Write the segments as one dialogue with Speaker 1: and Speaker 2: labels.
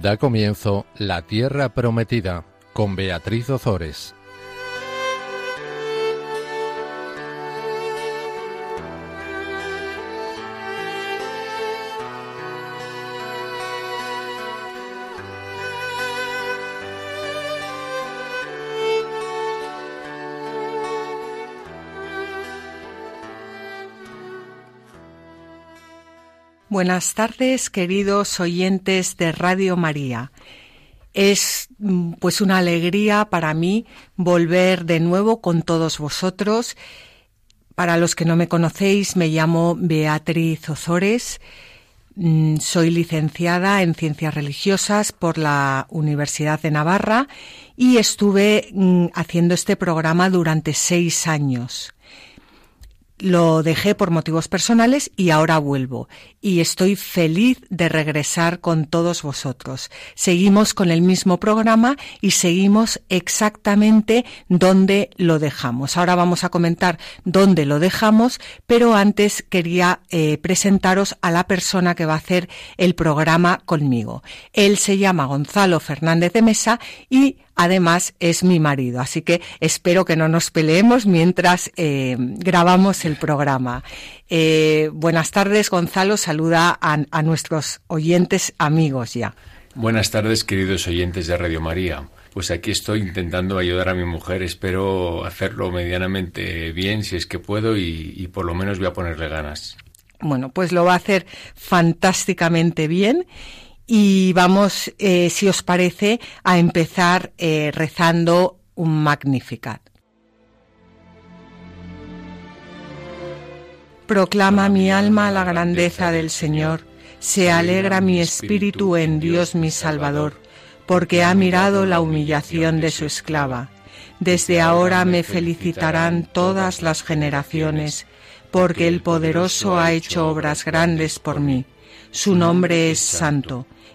Speaker 1: Da comienzo La Tierra Prometida con Beatriz Ozores.
Speaker 2: Buenas tardes, queridos oyentes de Radio María. Es mm, pues una alegría para mí volver de nuevo con todos vosotros. Para los que no me conocéis, me llamo Beatriz Ozores. Mm, soy licenciada en Ciencias Religiosas por la Universidad de Navarra y estuve mm, haciendo este programa durante seis años. Lo dejé por motivos personales y ahora vuelvo. Y estoy feliz de regresar con todos vosotros. Seguimos con el mismo programa y seguimos exactamente donde lo dejamos. Ahora vamos a comentar dónde lo dejamos, pero antes quería eh, presentaros a la persona que va a hacer el programa conmigo. Él se llama Gonzalo Fernández de Mesa y Además, es mi marido, así que espero que no nos peleemos mientras eh, grabamos el programa. Eh, buenas tardes, Gonzalo. Saluda a, nuestros oyentes amigos ya.
Speaker 3: Buenas tardes, queridos oyentes de Radio María. Pues aquí estoy intentando ayudar a mi mujer. Espero hacerlo medianamente bien, si es que puedo, y, y por lo menos voy a ponerle ganas.
Speaker 2: Bueno, pues lo va a hacer fantásticamente bien y vamos, eh, si os parece, a empezar eh, rezando un Magnificat. Proclama mi alma la grandeza del Señor, se alegra mi espíritu en Dios mi Salvador, porque ha mirado la humillación de su esclava. Desde ahora me felicitarán todas las generaciones, porque el poderoso ha hecho obras grandes por mí. Su nombre es santo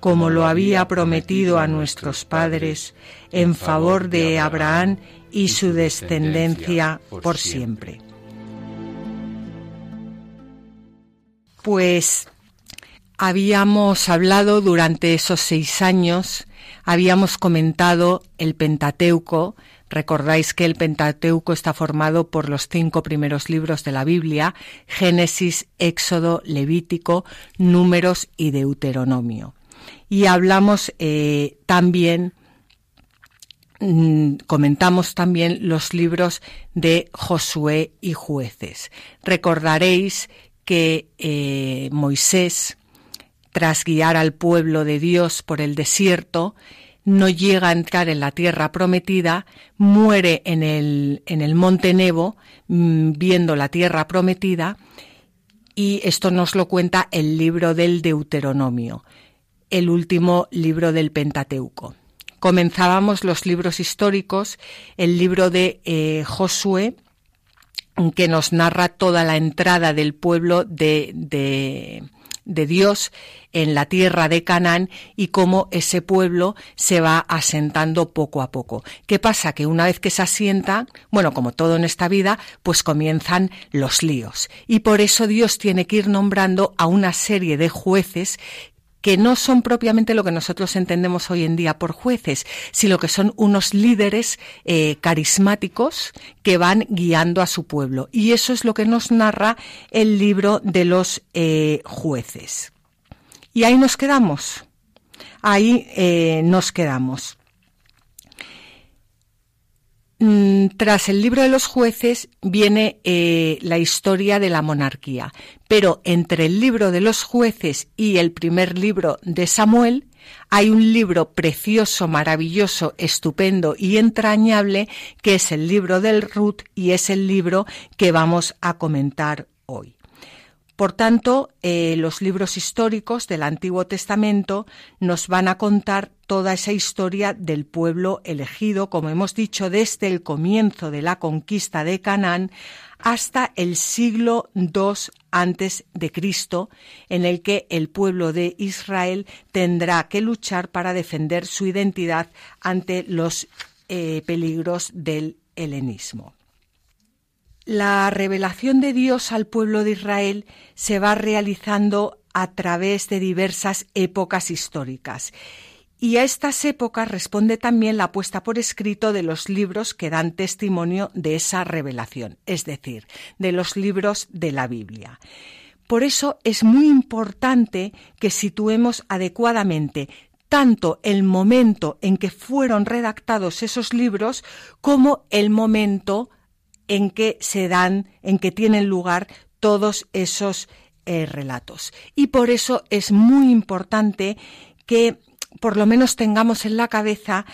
Speaker 2: como lo había prometido a nuestros padres, en favor de Abraham y su descendencia por siempre. Pues habíamos hablado durante esos seis años, habíamos comentado el Pentateuco, Recordáis que el Pentateuco está formado por los cinco primeros libros de la Biblia, Génesis, Éxodo, Levítico, Números y Deuteronomio y hablamos eh, también mm, comentamos también los libros de Josué y jueces. Recordaréis que eh, Moisés, tras guiar al pueblo de Dios por el desierto, no llega a entrar en la tierra prometida, muere en el, en el monte Nebo, mm, viendo la tierra prometida, y esto nos lo cuenta el libro del Deuteronomio el último libro del Pentateuco. Comenzábamos los libros históricos, el libro de eh, Josué, que nos narra toda la entrada del pueblo de, de, de, Dios en la tierra de Canaán y cómo ese pueblo se va asentando poco a poco. ¿Qué pasa? Que una vez que se asienta, bueno, como todo en esta vida, pues comienzan los líos. Y por eso Dios tiene que ir nombrando a una serie de jueces que no son propiamente lo que nosotros entendemos hoy en día por jueces, sino que son unos líderes eh, carismáticos que van guiando a su pueblo. Y eso es lo que nos narra el libro de los eh, jueces. Y ahí nos quedamos. Ahí eh, nos quedamos. Mm, tras el libro de los jueces viene eh, la historia de la monarquía, pero entre el libro de los jueces y el primer libro de Samuel hay un libro precioso, maravilloso, estupendo y entrañable que es el libro del Ruth y es el libro que vamos a comentar hoy. Por tanto, eh, los libros históricos del Antiguo Testamento nos van a contar toda esa historia del pueblo elegido, como hemos dicho, desde el comienzo de la conquista de Canaán hasta el siglo II antes de Cristo, en el que el pueblo de Israel tendrá que luchar para defender su identidad ante los eh, peligros del helenismo. La revelación de Dios al pueblo de Israel se va realizando a través de diversas épocas históricas y a estas épocas responde también la puesta por escrito de los libros que dan testimonio de esa revelación, es decir, de los libros de la Biblia. Por eso es muy importante que situemos adecuadamente tanto el momento en que fueron redactados esos libros como el momento en que se dan, en que tienen lugar todos esos eh, relatos. Y por eso es muy importante que por lo menos tengamos en la cabeza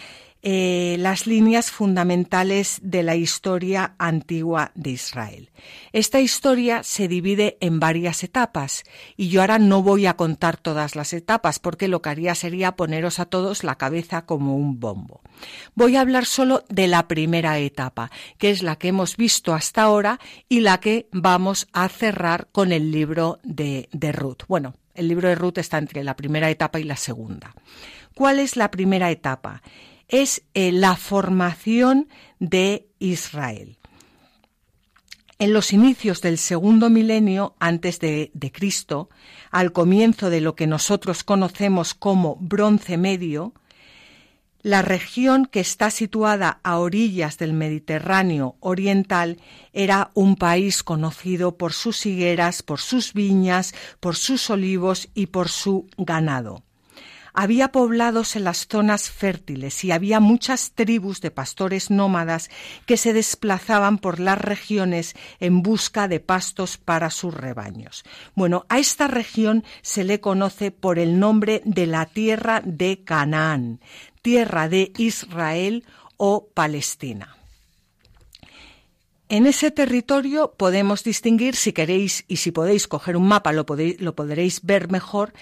Speaker 2: eh, las líneas fundamentales de la historia antigua de Israel. Esta historia se divide en varias etapas y yo ahora no voy a contar todas las etapas porque lo que haría sería poneros a todos la cabeza como un bombo. Voy a hablar solo de la primera etapa, que es la que hemos visto hasta ahora y la que vamos a cerrar con el libro de, de Ruth. Bueno, el libro de Ruth está entre la primera etapa y la segunda. ¿Cuál es la primera etapa? Es eh, la formación de Israel. En los inicios del segundo milenio antes de, de, Cristo, al comienzo de lo que nosotros conocemos como bronce medio, la región que está situada a orillas del Mediterráneo oriental era un país conocido por sus higueras, por sus viñas, por sus olivos y por su ganado. Había poblados en las zonas fértiles y había muchas tribus de pastores nómadas que se desplazaban por las regiones en busca de pastos para sus rebaños. Bueno, a esta región se le conoce por el nombre de la tierra de Canaán, tierra de Israel o Palestina. En ese territorio podemos distinguir, si queréis y si podéis coger un mapa, lo, lo podréis ver mejor,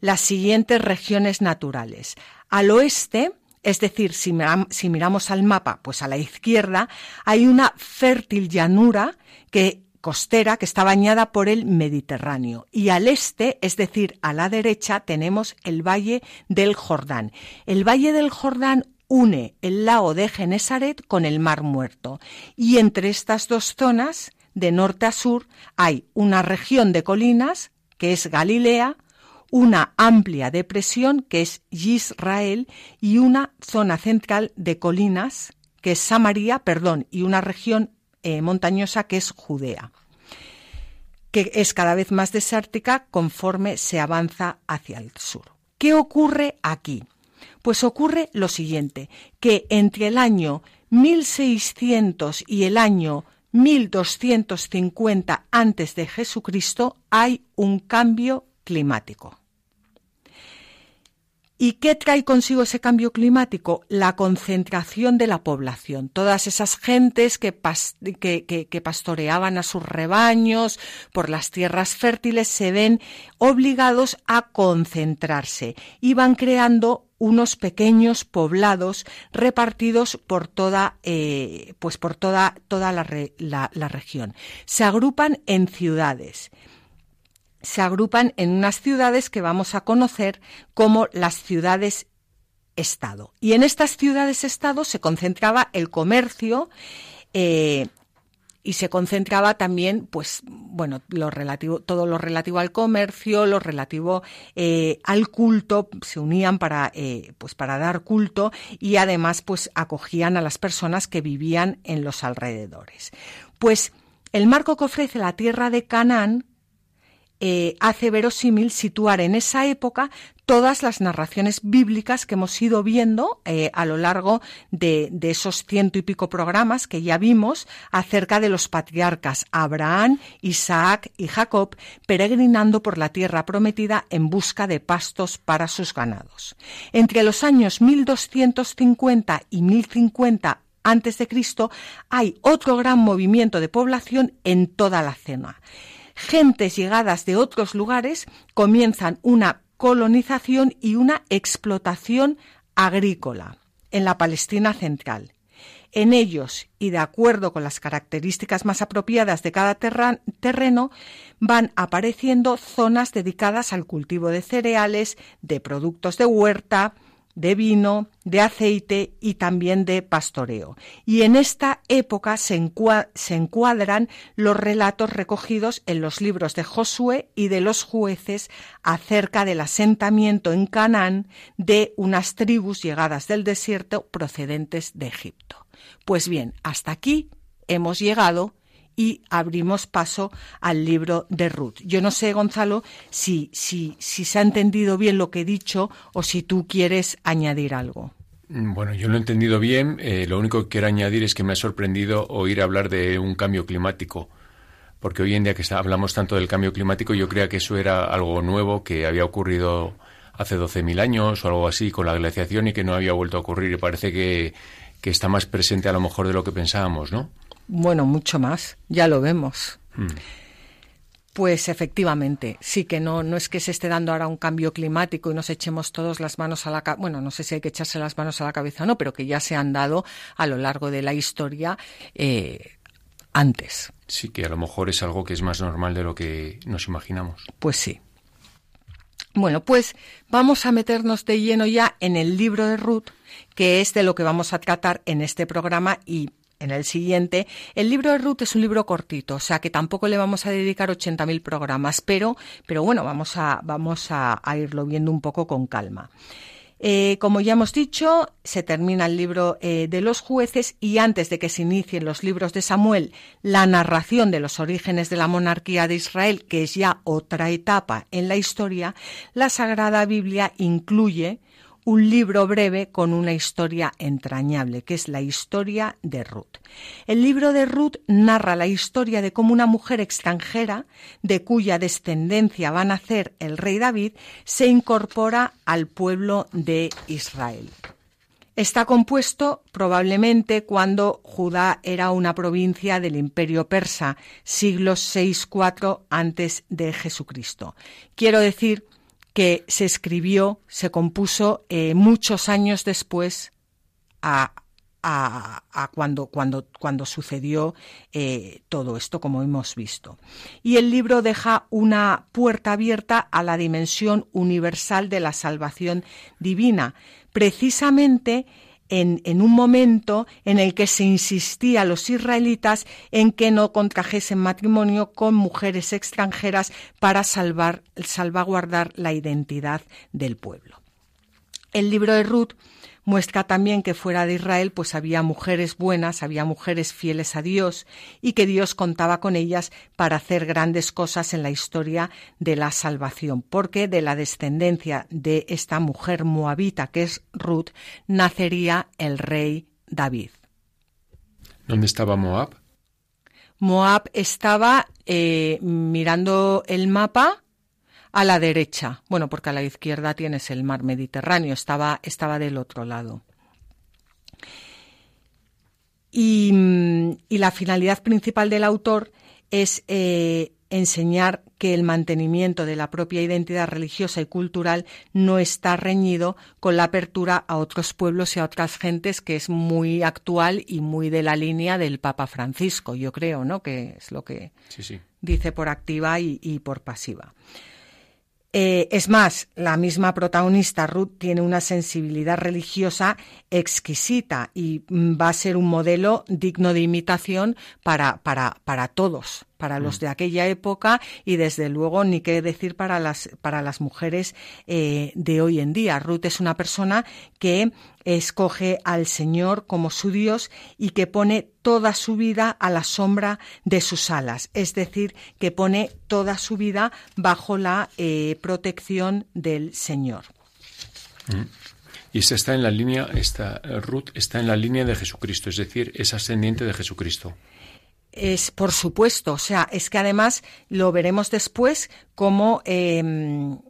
Speaker 2: las siguientes regiones naturales. Al oeste, es decir, si, si, miramos al mapa, pues a la izquierda, hay una fértil llanura que costera que está bañada por el Mediterráneo. Y al este, es decir, a la derecha, tenemos el Valle del Jordán. El Valle del Jordán une el lago de Genesaret con el Mar Muerto. Y entre estas dos zonas, de norte a sur, hay una región de colinas, que es Galilea, una amplia depresión, que es Israel, y una zona central de colinas, que es Samaria, perdón, y una región eh, montañosa que es Judea, que es cada vez más desértica conforme se avanza hacia el sur. ¿Qué ocurre aquí? Pues ocurre lo siguiente, que entre el año 1600 y el año 1250 antes de Jesucristo hay un cambio climático. ¿Y qué trae consigo ese cambio climático? La concentración de la población. Todas esas gentes que, pastoreaban a sus rebaños por las tierras fértiles se ven obligados a concentrarse y van creando unos pequeños poblados repartidos por toda, eh, pues por toda, toda la, la región. Se agrupan en ciudades se agrupan en unas ciudades que vamos a conocer como las ciudades Estado. Y en estas ciudades Estado se concentraba el comercio eh, y se concentraba también, pues, bueno, todo lo relativo al comercio, lo relativo eh, al culto, se unían para, eh, pues, para dar culto y además, pues, acogían a las personas que vivían en los alrededores. Pues el marco que ofrece la tierra de Canaán eh, hace verosímil situar en esa época todas las narraciones bíblicas que hemos ido viendo eh, a lo largo de, esos ciento y pico programas que ya vimos acerca de los patriarcas Abraham, Isaac y Jacob peregrinando por la tierra prometida en busca de pastos para sus ganados. Entre los años 1250 y 1050 antes de Cristo hay otro gran movimiento de población en toda la zona gentes llegadas de otros lugares comienzan una colonización y una explotación agrícola en la Palestina central. En ellos, y de acuerdo con las características más apropiadas de cada terreno, van apareciendo zonas dedicadas al cultivo de cereales, de productos de huerta, de vino, de aceite y también de pastoreo. Y en esta época se, encuadran los relatos recogidos en los libros de Josué y de los jueces acerca del asentamiento en Canaán de unas tribus llegadas del desierto procedentes de Egipto. Pues bien, hasta aquí hemos llegado y abrimos paso al libro de Ruth. Yo no sé, Gonzalo, si, si, si se ha entendido bien lo que he dicho o si tú quieres añadir algo.
Speaker 3: Mm, bueno, yo lo he entendido bien. Eh, lo único que quiero añadir es que me ha sorprendido oír hablar de un cambio climático. Porque hoy en día que hablamos tanto del cambio climático, yo creía que eso era algo nuevo que había ocurrido hace 12.000 años o algo así con la glaciación y que no había vuelto a ocurrir. Y parece que, que está más presente a lo mejor de lo que pensábamos, ¿no?
Speaker 2: Bueno, mucho más, ya lo vemos.
Speaker 3: Hmm.
Speaker 2: Pues efectivamente, sí que no, no es que se esté dando ahora un cambio climático y nos echemos todos las manos a la cabeza, bueno, no sé si hay que echarse las manos a la cabeza o no, pero que ya se han dado a lo largo de la historia eh, antes.
Speaker 3: Sí, que a lo mejor es algo que es más normal de lo que nos imaginamos.
Speaker 2: Pues sí. Bueno, pues vamos a meternos de lleno ya en el libro de Ruth, que es de lo que vamos a tratar en este programa y en el siguiente. El libro de Ruth es un libro cortito, o sea que tampoco le vamos a dedicar 80.000 programas, pero, pero bueno, vamos a, vamos a, irlo viendo un poco con calma. Eh, como ya hemos dicho, se termina el libro eh, de los jueces y antes de que se inicien los libros de Samuel, la narración de los orígenes de la monarquía de Israel, que es ya otra etapa en la historia, la Sagrada Biblia incluye un libro breve con una historia entrañable, que es la historia de Ruth. El libro de Ruth narra la historia de cómo una mujer extranjera, de cuya descendencia va a nacer el rey David, se incorpora al pueblo de Israel. Está compuesto probablemente cuando Judá era una provincia del Imperio persa, siglos 6-4 antes de Jesucristo. Quiero decir que se escribió, se compuso eh, muchos años después a, cuando, cuando, cuando, sucedió eh, todo esto, como hemos visto. Y el libro deja una puerta abierta a la dimensión universal de la salvación divina, precisamente en, un momento en el que se insistía a los israelitas en que no contrajesen matrimonio con mujeres extranjeras para salvar, salvaguardar la identidad del pueblo. El libro de Ruth muestra también que fuera de Israel pues había mujeres buenas, había mujeres fieles a Dios y que Dios contaba con ellas para hacer grandes cosas en la historia de la salvación, porque de la descendencia de esta mujer moabita que es Ruth nacería el rey David.
Speaker 3: ¿Dónde estaba Moab?
Speaker 2: Moab estaba eh, mirando el mapa a la derecha. Bueno, porque a la izquierda tienes el mar Mediterráneo, estaba, estaba del otro lado. Y, la finalidad principal del autor es eh, enseñar que el mantenimiento de la propia identidad religiosa y cultural no está reñido con la apertura a otros pueblos y a otras gentes, que es muy actual y muy de la línea del Papa Francisco, yo creo, ¿no? Que es lo que dice por activa y por pasiva. Eh, es más, la misma protagonista, Ruth, tiene una sensibilidad religiosa exquisita y mm, va a ser un modelo digno de imitación para, para, para todos, para los mm. de aquella época y desde luego ni qué decir para las, para las mujeres eh, de hoy en día. Ruth es una persona que escoge al Señor como su Dios y que pone toda su vida a la sombra de sus alas, es decir, que pone toda su vida bajo la eh, protección del Señor.
Speaker 3: Mm. Y esa está en la línea, esta Ruth está en la línea de Jesucristo, es decir, es ascendiente de Jesucristo.
Speaker 2: Es por supuesto, o sea, es que además lo veremos después como em,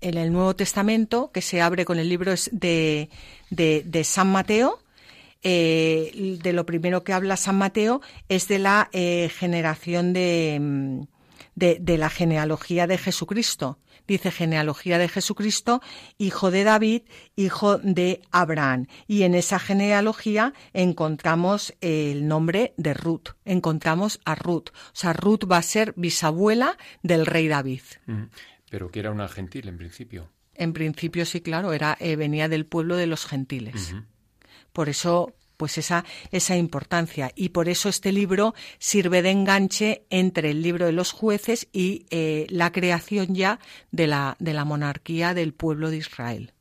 Speaker 2: en el Nuevo Testamento, que se abre con el libro de, San Mateo, eh, de lo primero que habla San Mateo es de la eh, generación de, de, de la genealogía de Jesucristo. Dice genealogía de Jesucristo, hijo de David, hijo de Abraham. Y en esa genealogía encontramos el nombre de Ruth. Encontramos a Ruth. O sea, Ruth va a ser bisabuela del rey David.
Speaker 3: Mm. Pero que era una gentil en principio.
Speaker 2: En principio sí, claro, era eh, venía del pueblo de los gentiles. Por eso pues esa, esa importancia. Y por eso este libro sirve de enganche entre el libro de los jueces y eh, la creación ya de la, de la monarquía del pueblo de Israel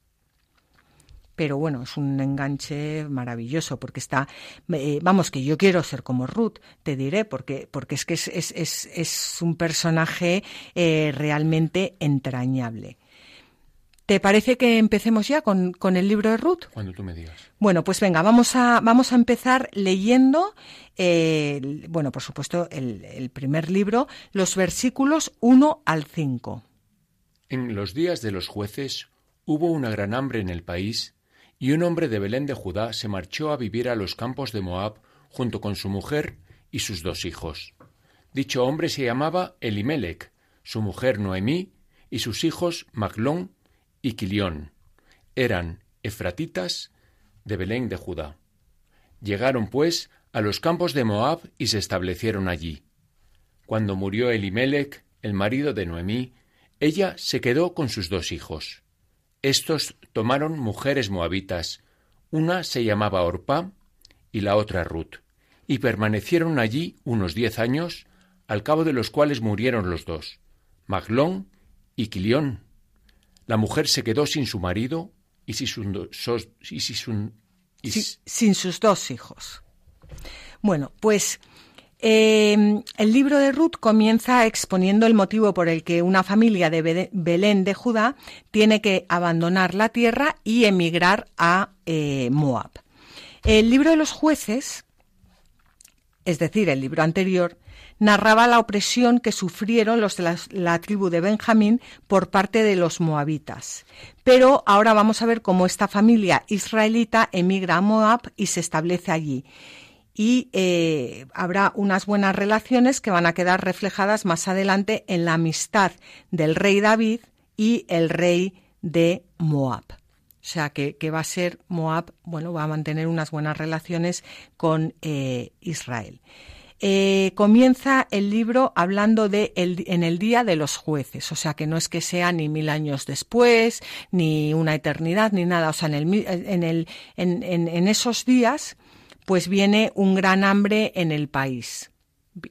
Speaker 2: pero bueno, es un enganche maravilloso porque está, eh, vamos, que yo quiero ser como Ruth, te diré, porque, porque es que es, es, es, es un personaje eh, realmente entrañable. ¿Te parece que empecemos ya con, el libro de Ruth?
Speaker 3: Cuando tú me digas.
Speaker 2: Bueno, pues venga, vamos a, vamos a empezar leyendo, eh, bueno, por supuesto, el, el primer libro, los versículos 1 al 5.
Speaker 3: En los días de los jueces hubo una gran hambre en el país, y un hombre de Belén de Judá se marchó a vivir a los campos de Moab junto con su mujer y sus dos hijos. Dicho hombre se llamaba Elimelech, su mujer Noemí y sus hijos Maglón y Quilión. Eran efratitas de Belén de Judá. Llegaron, pues, a los campos de Moab y se establecieron allí. Cuando murió Elimelech, el marido de Noemí, ella se quedó con sus dos hijos. Estos tomaron mujeres moabitas, una se llamaba Orpá y la otra Ruth, y permanecieron allí unos diez años, al cabo de los cuales murieron los dos, Maglón y Quilión, la mujer se quedó sin su marido y sin,
Speaker 2: sus dos hijos. Bueno, pues em, el libro de Ruth comienza exponiendo el motivo por el que una familia de Belén de Judá tiene que abandonar la tierra y emigrar a eh, Moab. El libro de los jueces, es decir, el libro anterior, narraba la opresión que sufrieron los de la, tribu de Benjamín por parte de los moabitas. Pero ahora vamos a ver cómo esta familia israelita emigra a Moab y se establece allí. Y eh, habrá unas buenas relaciones que van a quedar reflejadas más adelante en la amistad del rey David y el rey de Moab. O sea, que, va a ser Moab, bueno, va a mantener unas buenas relaciones con eh, Israel. Eh, comienza el libro hablando de el, en el día de los jueces, o sea que no es que sea ni mil años después, ni una eternidad, ni nada, o sea, en, el, en, el, en, en esos días, pues viene un gran hambre en el país.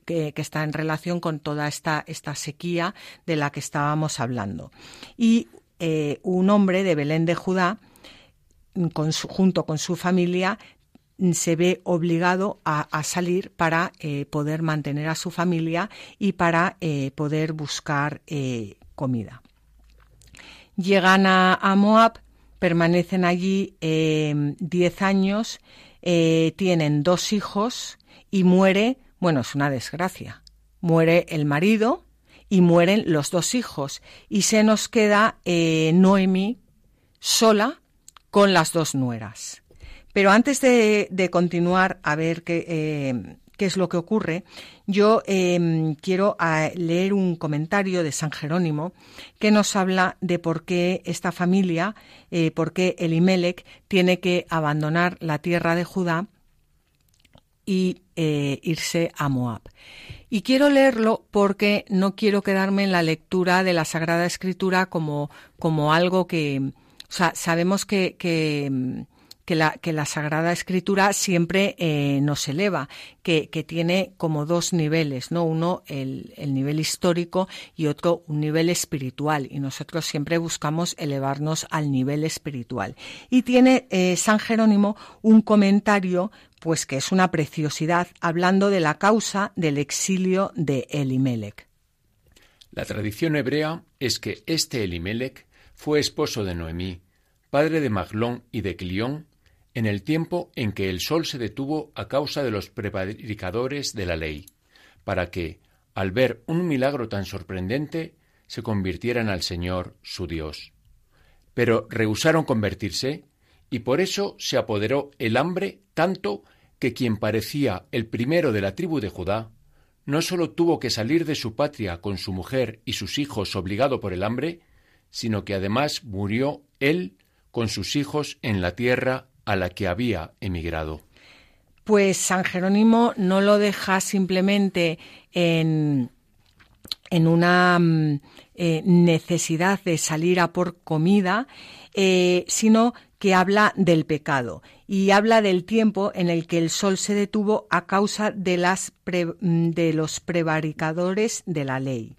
Speaker 2: Que, está en relación con toda esta, esta sequía de la que estábamos hablando. Y eh, un hombre de Belén de Judá, junto con su familia, se ve obligado a, salir para eh, poder mantener a su familia y para eh, poder buscar comida. Llegan a, Moab, permanecen allí diez años, tienen dos hijos y muere, bueno, es una desgracia, muere el marido y mueren los dos hijos y se nos queda Noemi sola con las dos nueras. Pero antes de, continuar a ver qué, eh, qué, es lo que ocurre, yo em, quiero ah, leer un comentario de San Jerónimo que nos habla de por qué esta familia, eh, por qué Elimelech tiene que abandonar la tierra de Judá y eh, irse a Moab. Y quiero leerlo porque no quiero quedarme en la lectura de la Sagrada Escritura como, como algo que, o sea, sabemos que, que que la, que la Sagrada Escritura siempre eh, nos eleva, que, que, tiene como dos niveles, ¿no? Uno el, el, nivel histórico y otro un nivel espiritual. Y nosotros siempre buscamos elevarnos al nivel espiritual. Y tiene eh, San Jerónimo un comentario, pues que es una preciosidad, hablando de la causa del exilio de Elimelech.
Speaker 3: La tradición hebrea es que este Elimelech fue esposo de Noemí, padre de Maglón y de Clión, en el tiempo en que el sol se detuvo a causa de los prevaricadores de la ley, para que, al ver un milagro tan sorprendente, se convirtieran al Señor su Dios. Pero rehusaron convertirse, y por eso se apoderó el hambre tanto que quien parecía el primero de la tribu de Judá no sólo tuvo que salir de su patria con su mujer y sus hijos obligado por el hambre, sino que además murió él con sus hijos en la tierra a la que había emigrado.
Speaker 2: Pues San Jerónimo no lo deja simplemente en, en una mm, eh, necesidad de salir a por comida, eh, sino que habla del pecado y habla del tiempo en el que el sol se detuvo a causa de, las mm, de los prevaricadores de la ley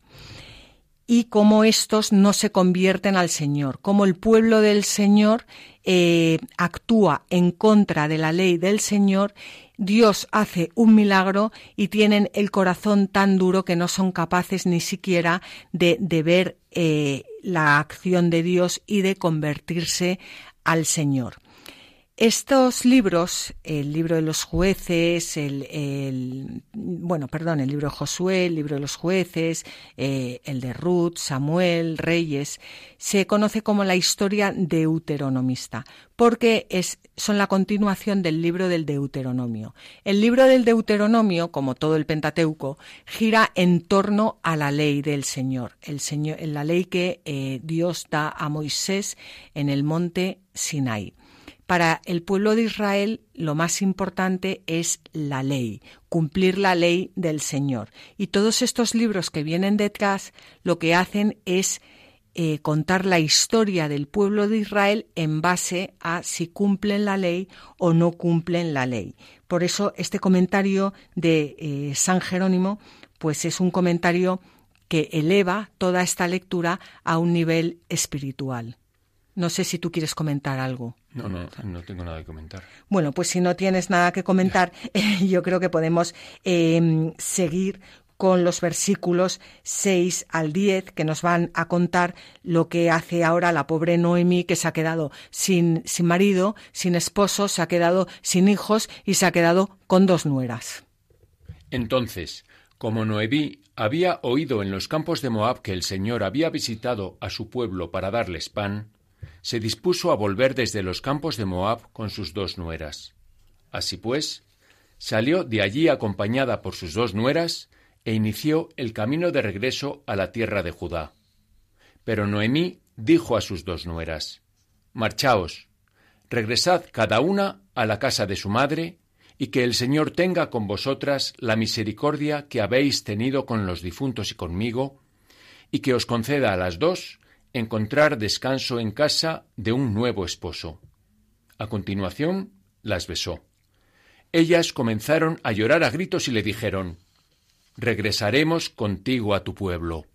Speaker 2: y cómo estos no se convierten al Señor, cómo el pueblo del Señor eh, actúa en contra de la ley del Señor, Dios hace un milagro y tienen el corazón tan duro que no son capaces ni siquiera de, ver eh, la acción de Dios y de convertirse al Señor. Estos libros, el libro de los jueces, el, bueno, perdón, el libro de Josué, el libro de los jueces, eh, el de Ruth, Samuel, Reyes, se conoce como la historia deuteronomista, porque es, son la continuación del libro del Deuteronomio. El libro del Deuteronomio, como todo el Pentateuco, gira en torno a la ley del Señor, el Señor, la ley que eh, Dios da a Moisés en el monte Sinai. Para el pueblo de Israel lo más importante es la ley, cumplir la ley del Señor. Y todos estos libros que vienen detrás lo que hacen es eh, contar la historia del pueblo de Israel en base a si cumplen la ley o no cumplen la ley. Por eso este comentario de eh, San Jerónimo pues es un comentario que eleva toda esta lectura a un nivel espiritual. No sé si tú quieres comentar algo.
Speaker 3: No, no, no tengo nada que comentar.
Speaker 2: Bueno, pues si no tienes nada que comentar, yo creo que podemos em, seguir con los versículos 6 al 10 que nos van a contar lo que hace ahora la pobre Noemí que se ha quedado sin, sin marido, sin esposo, se ha quedado sin hijos y se ha quedado con dos nueras.
Speaker 3: Entonces, como Noemí había oído en los campos de Moab que el Señor había visitado a su pueblo para darles pan, se dispuso a volver desde los campos de Moab con sus dos nueras. Así pues, salió de allí acompañada por sus dos nueras e inició el camino de regreso a la tierra de Judá. Pero Noemí dijo a sus dos nueras Marchaos, regresad cada una a la casa de su madre, y que el Señor tenga con vosotras la misericordia que habéis tenido con los difuntos y conmigo, y que os conceda a las dos encontrar descanso en casa de un nuevo esposo. A continuación, las besó. Ellas comenzaron a llorar a gritos y le dijeron Regresaremos contigo a tu pueblo.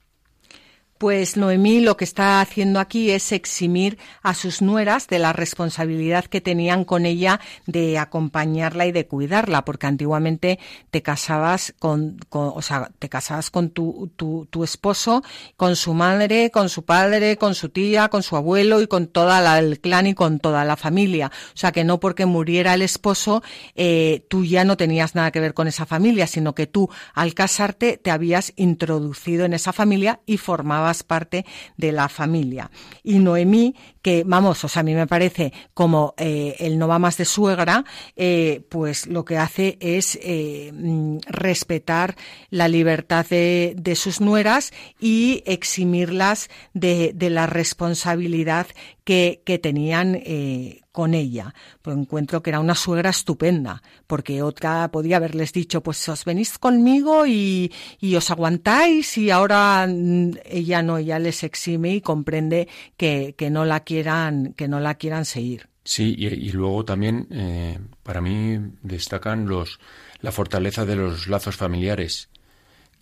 Speaker 2: Pues Noemí lo que está haciendo aquí es eximir a sus nueras de la responsabilidad que tenían con ella de acompañarla y de cuidarla, porque antiguamente te casabas con, o sea, te casabas con tu, tu, esposo, con su madre, con su padre, con su tía, con su abuelo y con toda el clan y con toda la familia. O sea que no porque muriera el esposo, eh, tú ya no tenías nada que ver con esa familia, sino que tú al casarte te habías introducido en esa familia y formabas parte de la familia. Y Noemí, que vamos, o sea, a mí me parece como eh, el no va más de suegra, eh, pues lo que hace es eh, mm, respetar la libertad de, de, sus nueras y eximirlas de, de la responsabilidad que, que tenían eh, con ella. Pues encuentro que era una suegra estupenda, porque otra podía haberles dicho, pues os venís conmigo y, y os aguantáis y ahora mm, ella no, ella les exime y comprende que, que no la quieran, que no la quieran seguir.
Speaker 3: Sí, y, luego también eh, para mí destacan los la fortaleza de los lazos familiares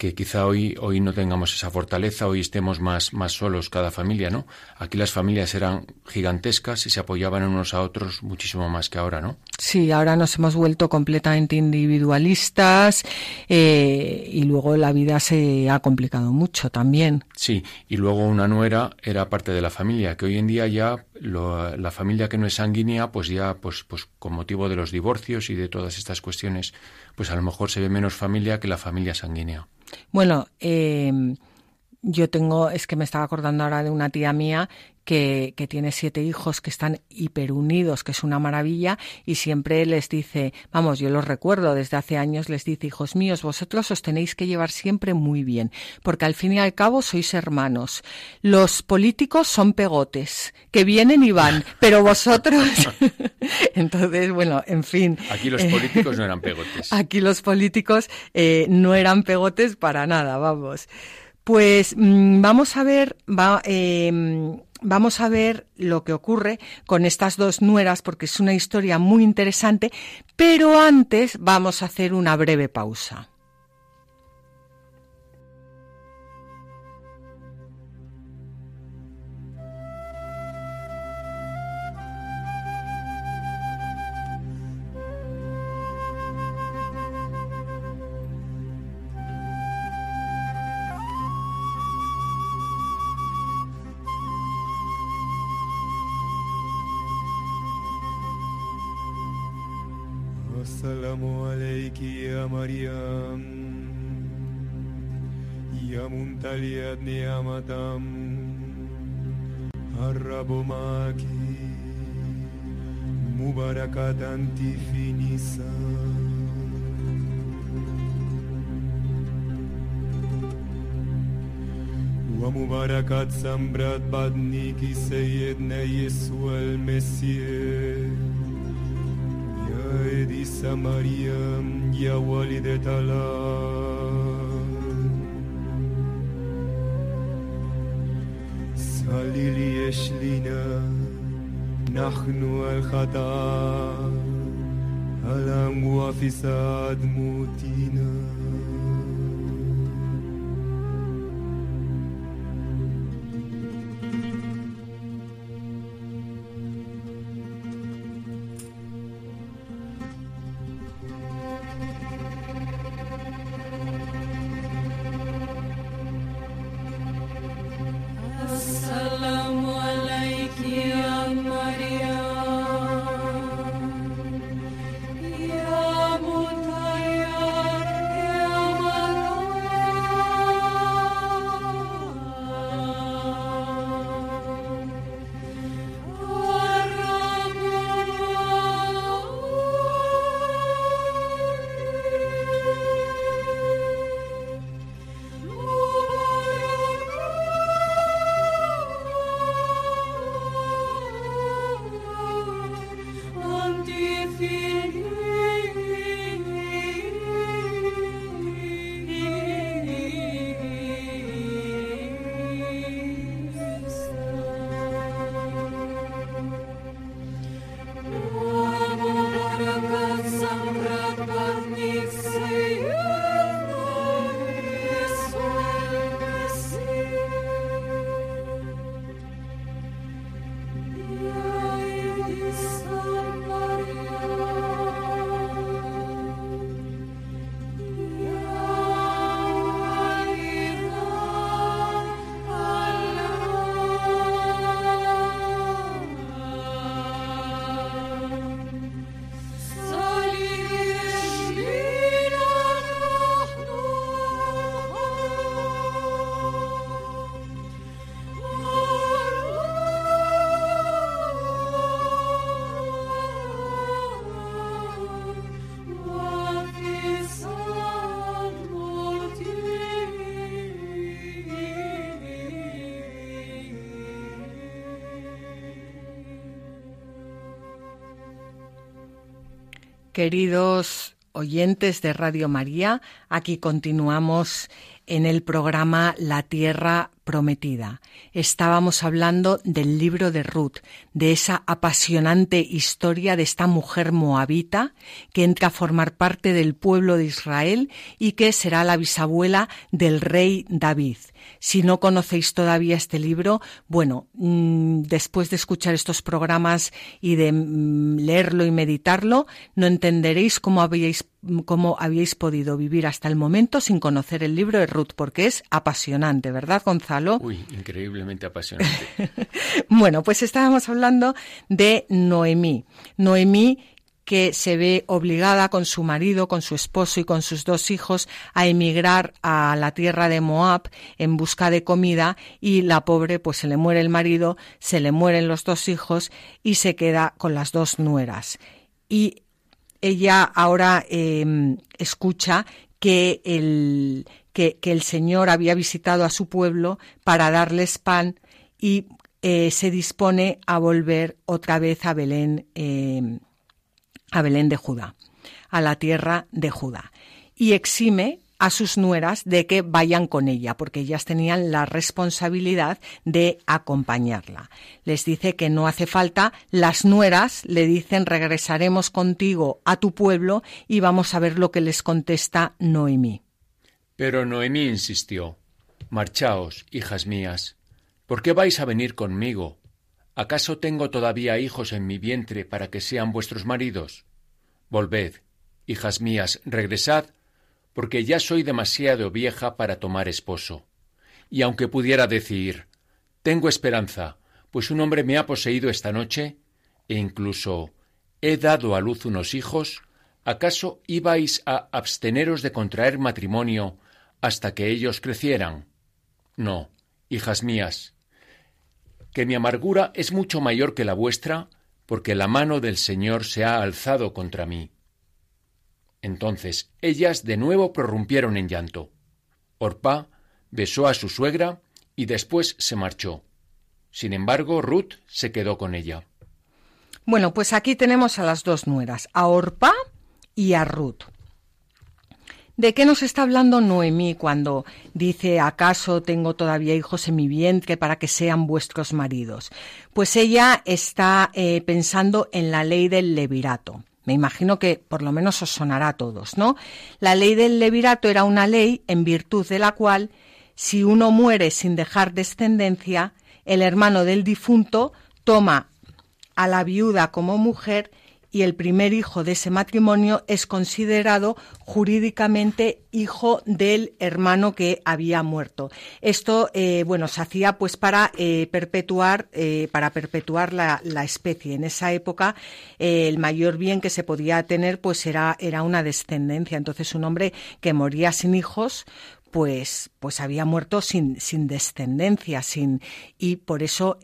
Speaker 3: que quizá hoy, hoy no tengamos esa fortaleza, hoy estemos más, más solos cada familia, ¿no? Aquí las familias eran gigantescas y se apoyaban unos a otros muchísimo más que ahora, ¿no?
Speaker 2: Sí, ahora nos hemos vuelto completamente individualistas eh, y luego la vida se ha complicado mucho también.
Speaker 3: Sí, y luego una nuera era parte de la familia, que hoy en día ya lo, la familia que no es sanguínea, pues ya, pues, pues con motivo de los divorcios y de todas estas cuestiones, pues a lo mejor se ve menos familia que la familia sanguínea.
Speaker 2: Bueno, eh, yo tengo, es que me estaba acordando ahora de una tía mía que, que tiene siete hijos que están hiperunidos, que es una maravilla, y siempre les dice, vamos, yo los recuerdo, desde hace años les dice, hijos míos, vosotros os tenéis que llevar siempre muy bien, porque al fin y al cabo sois hermanos. Los políticos son pegotes, que vienen y van, pero vosotros... Entonces, bueno, en fin.
Speaker 3: Aquí los políticos no eran pegotes.
Speaker 2: Aquí los políticos eh, no eran pegotes para nada, vamos. Pues mm, vamos a ver, va, eh, vamos a ver lo que ocurre con estas dos nueras porque es una historia muy interesante, pero antes vamos a hacer una breve pausa.
Speaker 4: María, María. Yamuntaliad niamatam. Arrabomaki. Mubarakatanti finisa. Wamubarakatsambrad badniki seyed Yesu el Mesías. ديسا مريم يا والدة الله صلي ليش لنا نحن الخطأ الأموات في سعد
Speaker 2: Queridos oyentes de Radio María, aquí continuamos en el programa La Tierra Prometida. Estábamos hablando del libro de Ruth, de esa apasionante historia de esta mujer moabita que entra a formar parte del pueblo de Israel y que será la bisabuela del rey David. Si no conocéis todavía este libro, bueno, mmm, después de escuchar estos programas y de mmm, leerlo y meditarlo, no entenderéis cómo habíais, cómo habíais podido vivir hasta el momento sin conocer el libro de Ruth, porque es apasionante, ¿verdad, Gonzalo?
Speaker 3: Uy, increíblemente apasionante.
Speaker 2: bueno, pues estábamos hablando de Noemí. Noemí que se ve obligada con su marido, con su esposo y con sus dos hijos a emigrar a la tierra de Moab en busca de comida y la pobre pues se le muere el marido, se le mueren los dos hijos y se queda con las dos nueras. Y ella ahora em, escucha que el, que, el Señor había visitado a su pueblo para darles pan y eh, se dispone a volver otra vez a Belén, em, a Belén de Judá, a la tierra de Judá. Y exime a sus nueras de que vayan con ella, porque ellas tenían la responsabilidad de acompañarla. Les dice que no hace falta, las nueras le dicen regresaremos contigo a tu pueblo y vamos a ver lo que les contesta Noemí.
Speaker 3: Pero Noemí insistió, Marchaos, hijas mías, ¿por qué vais a venir conmigo? ¿Acaso tengo todavía hijos en mi vientre para que sean vuestros maridos? Volved, hijas mías, regresad porque ya soy demasiado vieja para tomar esposo. Y aunque pudiera decir tengo esperanza, pues un hombre me ha poseído esta noche, e incluso he dado a luz unos hijos, ¿acaso ibais a absteneros de contraer matrimonio hasta que ellos crecieran? No, hijas mías, que mi amargura es mucho mayor que la vuestra, porque la mano del Señor se ha alzado contra mí. Entonces ellas de nuevo prorrumpieron en llanto. Orpá besó a su suegra y después se marchó. Sin embargo, Ruth se quedó con ella.
Speaker 2: Bueno, pues aquí tenemos a las dos nueras, a Orpá y a Ruth. ¿De qué nos está hablando Noemí cuando dice, ¿acaso tengo todavía hijos en mi vientre para que sean vuestros maridos? Pues ella está eh, pensando en la ley del levirato. Me imagino que por lo menos os sonará a todos, ¿no? La ley del levirato era una ley en virtud de la cual, si uno muere sin dejar descendencia, el hermano del difunto toma a la viuda como mujer y el primer hijo de ese matrimonio es considerado jurídicamente hijo del hermano que había muerto. Esto, eh, bueno, se hacía pues para eh, perpetuar, eh, para perpetuar la, especie. En esa época, el mayor bien que se podía tener pues era, era una descendencia. Entonces, un hombre que moría sin hijos, pues, pues había muerto sin, sin descendencia, sin, y por eso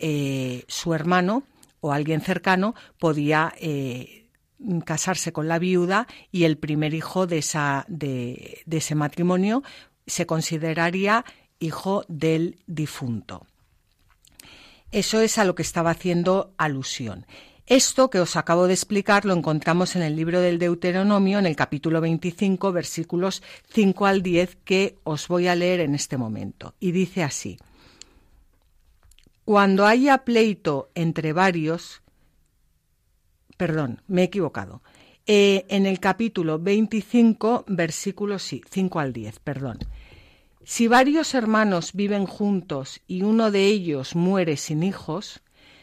Speaker 2: su hermano, o alguien cercano podía eh, casarse con la viuda y el primer hijo de, de ese matrimonio se consideraría hijo del difunto. Eso es a lo que estaba haciendo alusión. Esto que os acabo de explicar lo encontramos en el libro del Deuteronomio, en el capítulo 25, versículos 5 al 10, que os voy a leer en este momento. Y dice así. Cuando haya pleito entre varios, perdón, me he equivocado. Eh, en el capítulo 25, versículos sí, 5 al 10, perdón. Si varios hermanos viven juntos y uno de ellos muere sin hijos,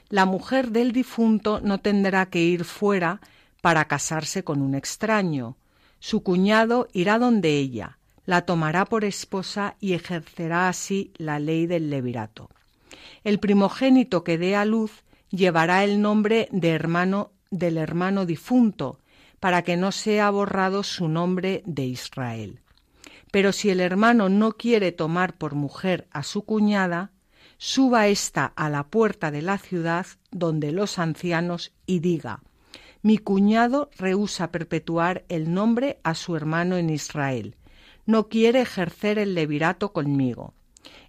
Speaker 2: la mujer del difunto no tendrá que ir fuera para casarse con un extraño. Su cuñado irá donde ella, la tomará por esposa y ejercerá así la ley del levirato el primogénito que dé a luz llevará el nombre de hermano del hermano difunto, para que no sea borrado su nombre de Israel. Pero si el hermano no quiere tomar por mujer a su cuñada, suba ésta a la puerta de la ciudad donde los ancianos y diga Mi cuñado rehúsa perpetuar el nombre a su hermano en Israel. No quiere ejercer el levirato conmigo.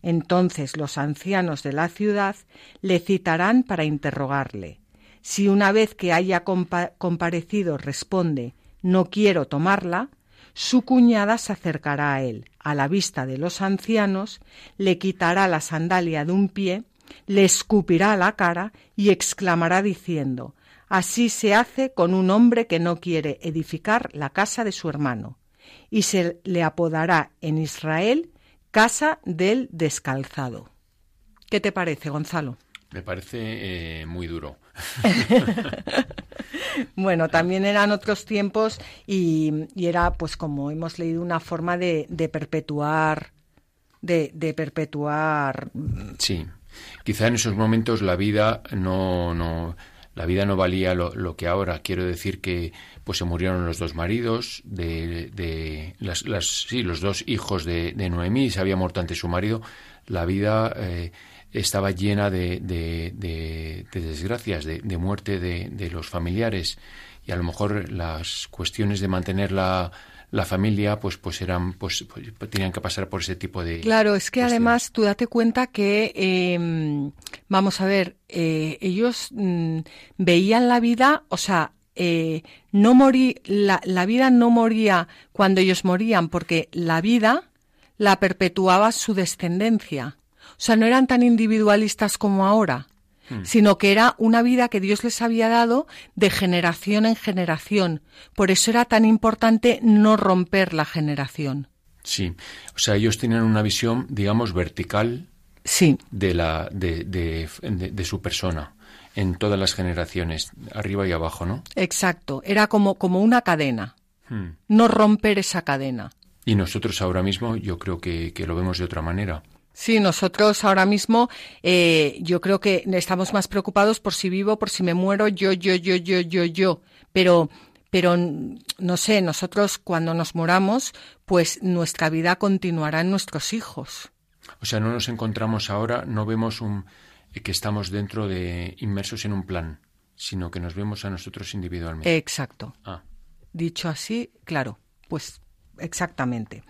Speaker 2: Entonces los ancianos de la ciudad le citarán para interrogarle. Si una vez que haya comparecido responde no quiero tomarla, su cuñada se acercará a él, a la vista de los ancianos, le quitará la sandalia de un pie, le escupirá la cara y exclamará diciendo Así se hace con un hombre que no quiere edificar la casa de su hermano, y se le apodará en Israel Casa del Descalzado. ¿Qué te parece, Gonzalo?
Speaker 3: Me parece eh, muy duro.
Speaker 2: bueno, también eran otros tiempos y, era, pues como hemos leído, una forma de, perpetuar, de, de, perpetuar.
Speaker 3: Sí, quizá en esos momentos la vida no, no La vida no valía lo, lo que ahora. Quiero decir que pues se murieron los dos maridos de, de las, las, sí, los dos hijos de, de Noemí, se había muerto ante su marido. La vida eh, estaba llena de, de, de, de desgracias, de, de muerte de, de los familiares y a lo mejor las cuestiones de mantener la, la familia pues pues eran pues, pues, tenían que pasar por ese tipo de
Speaker 2: Claro, es que
Speaker 3: cuestiones.
Speaker 2: además tú date cuenta que, eh, vamos a ver, eh, ellos mm, veían la vida, o sea, eh, no morí, la, la vida no moría cuando ellos morían, porque la vida la perpetuaba su descendencia. O sea, no eran tan individualistas como ahora, sino que era una vida que Dios les había dado de generación en generación. Por eso era tan importante no romper la generación.
Speaker 3: Sí, o sea, ellos tenían una visión, digamos, vertical
Speaker 2: Sí,
Speaker 3: de la de, de, de- de su persona en todas las generaciones, arriba y abajo, ¿no?
Speaker 2: exacto. Era como, como una cadena.
Speaker 3: Hmm.
Speaker 2: No romper esa cadena.
Speaker 3: Y nosotros ahora mismo yo creo que, que lo vemos de otra manera.
Speaker 2: Sí, nosotros ahora mismo eh, yo creo que estamos más preocupados por si vivo, por si me muero, yo, yo, yo, yo, yo, yo. Pero, pero no sé, nosotros cuando nos moramos, pues nuestra vida continuará en nuestros hijos.
Speaker 3: O sea, no nos encontramos ahora, no vemos un, que estamos dentro de inmersos en un plan, sino que nos vemos a nosotros individualmente.
Speaker 2: Exacto.
Speaker 3: Ah,
Speaker 2: Dicho así, claro, pues exactamente.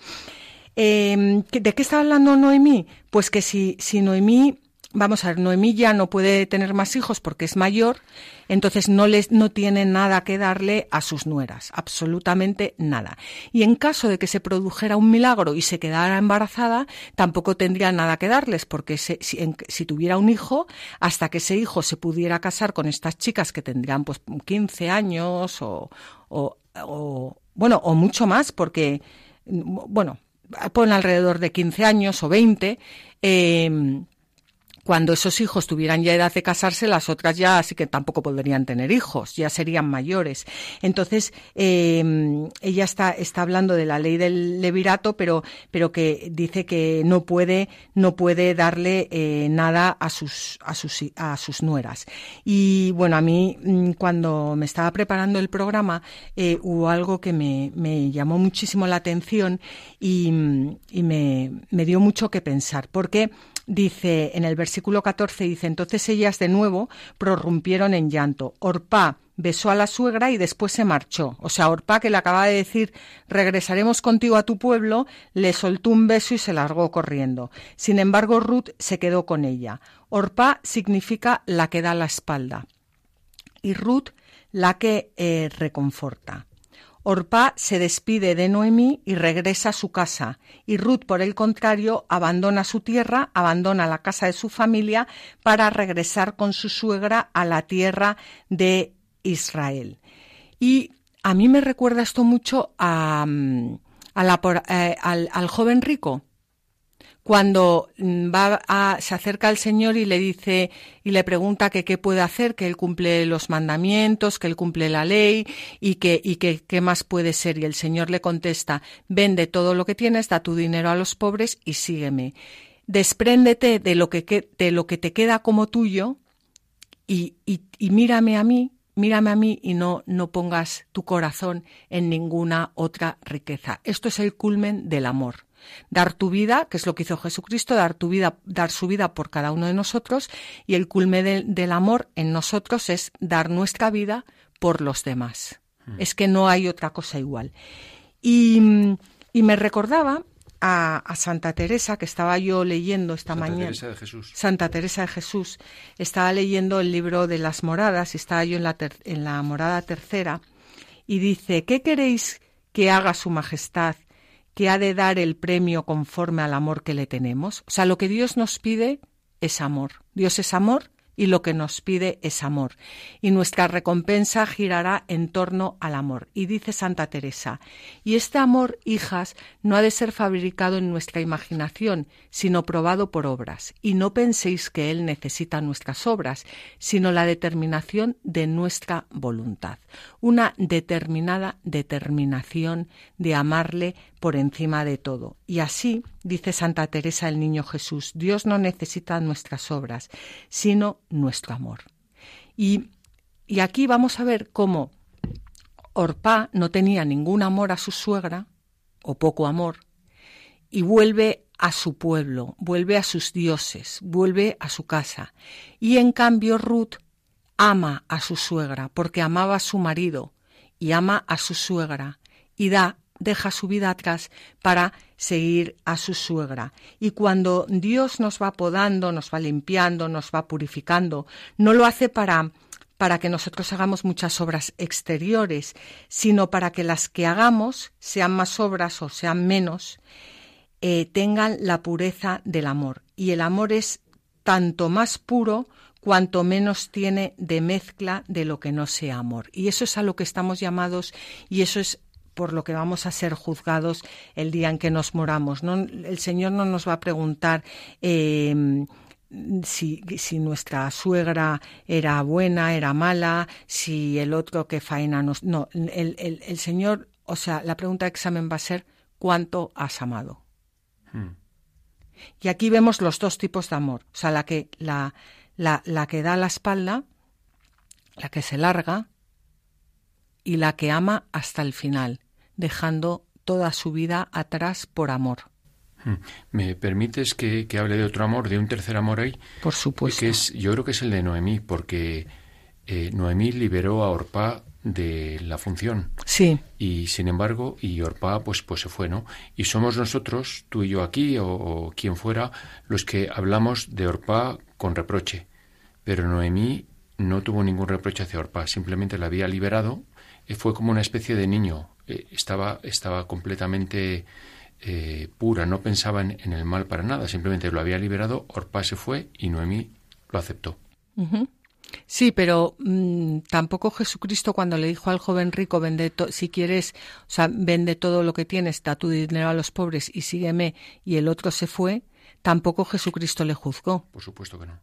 Speaker 2: Eh, ¿qué- ¿De qué está hablando Noemí? Pues que si, si Noemí, vamos a ver, Noemí ya no puede tener más hijos porque es mayor, entonces no les, no tiene nada que darle a sus nueras, absolutamente nada. Y en caso de que se produjera un milagro y se quedara embarazada, tampoco tendría nada que darles, porque se- si, en- si tuviera un hijo, hasta que ese hijo se pudiera casar con estas chicas que tendrían pues 15 años o, o, o, bueno, o mucho más, porque, bueno, pon alrededor de 15 años o 20, eh, cuando esos hijos tuvieran ya edad de casarse, las otras ya así que tampoco podrían tener hijos, ya serían mayores. Entonces, eh, ella está, está hablando de la ley del levirato, pero, pero que dice que no puede, no puede darle eh, nada a sus, a sus, a sus nueras. Y bueno, a mí, mm, cuando me estaba preparando el programa, eh, hubo algo que me, me llamó muchísimo la atención y, y me, me dio mucho que pensar, porque dice en el versículo 14 dice entonces ellas de nuevo prorrumpieron en llanto. Orpá besó a la suegra y después se marchó. O sea Orpá que le acaba de decir regresaremos contigo a tu pueblo le soltó un beso y se largó corriendo. Sin embargo Ruth se quedó con ella. Orpá significa la que da la espalda y Ruth la que eh, reconforta. Orpá se despide de Noemí y regresa a su casa, y Ruth, por el contrario, abandona su tierra, abandona la casa de su familia para regresar con su suegra a la tierra de Israel. Y a mí me recuerda esto mucho a, mm, la eh, al joven rico, cuando mm, va a, se acerca al Señor y le dice y le pregunta que qué puede hacer, que él cumple los mandamientos, que él cumple la ley y que y qué más puede ser y el Señor le contesta, vende todo lo que tienes, da tu dinero a los pobres y sígueme. Despréndete de lo que que- de lo que te queda como tuyo y, y, y mírame a mí, mírame a mí y no, no pongas tu corazón en ninguna otra riqueza. Esto es el culmen del amor. Dar tu vida, que es lo que hizo Jesucristo, dar tu vida, dar su vida por cada uno de nosotros, y el culmen de- del amor en nosotros es dar nuestra vida por los demás. Es que no hay otra cosa igual. Y, y me recordaba a, a Santa Teresa, que estaba yo leyendo esta
Speaker 3: Santa
Speaker 2: mañana.
Speaker 3: Teresa de Jesús.
Speaker 2: Santa Teresa de Jesús. Estaba leyendo el libro de las moradas y estaba yo en la, ter- en la morada tercera y dice, ¿qué queréis que haga su majestad que ha de dar el premio conforme al amor que le tenemos? O sea, lo que Dios nos pide es amor. Dios es amor y lo que nos pide es amor. Y nuestra recompensa girará en torno al amor. Y dice Santa Teresa, y este amor, hijas, no ha de ser fabricado en nuestra imaginación, sino probado por obras. Y no penséis que Él necesita nuestras obras, sino la determinación de nuestra voluntad. Una determinada determinación de amarle por encima de todo. Y así, dice Santa Teresa el Niño Jesús, Dios no necesita nuestras obras, sino nuestro amor. Y Y aquí vamos a ver cómo Orpá no tenía ningún amor a su suegra, o poco amor, y vuelve a su pueblo, vuelve a sus dioses, vuelve a su casa. Y en cambio Ruth ama a su suegra, porque amaba a su marido, y ama a su suegra, y da deja su vida atrás para seguir a su suegra. Y cuando Dios nos va podando, nos va limpiando, nos va purificando, no lo hace para para que nosotros hagamos muchas obras exteriores, sino para que las que hagamos, sean más obras o sean menos, eh, tengan la pureza del amor. Y el amor es tanto más puro cuanto menos tiene de mezcla de lo que no sea amor. Y eso es a lo que estamos llamados y eso es por lo que vamos a ser juzgados el día en que nos moramos. ¿no? El Señor no nos va a preguntar eh, si, si, nuestra suegra era buena, era mala, si el otro que faena nos... No, el, el, el Señor, o sea, la pregunta de examen va a ser ¿cuánto has amado? Hmm. Y aquí vemos los dos tipos de amor, o sea, la que, la, la, la que da la espalda, la que se larga y la que ama hasta el final dejando toda su vida atrás por amor.
Speaker 3: Hmm. ¿Me permites que, hable de otro amor, de un tercer amor ahí?
Speaker 2: Por supuesto.
Speaker 3: Que es, yo creo que es el de Noemí, porque eh, Noemí liberó a Orpá de la función.
Speaker 2: Sí.
Speaker 3: Y sin embargo, y Orpá pues, pues se fue, ¿no? Y somos nosotros, tú y yo aquí, o, o quien fuera, los que hablamos de Orpá con reproche. Pero Noemí no tuvo ningún reproche hacia Orpá, simplemente la había liberado, fue como una especie de niño eh, estaba, estaba completamente eh, pura, no pensaba en, el mal para nada, simplemente lo había liberado, Orpá se fue y Noemí lo aceptó.
Speaker 2: Sí, pero mm, tampoco Jesucristo cuando le dijo al joven rico, vende si quieres, o sea, vende todo lo que tienes, da tu dinero a los pobres y sígueme, y el otro se fue, tampoco Jesucristo le juzgó.
Speaker 3: Por supuesto que no.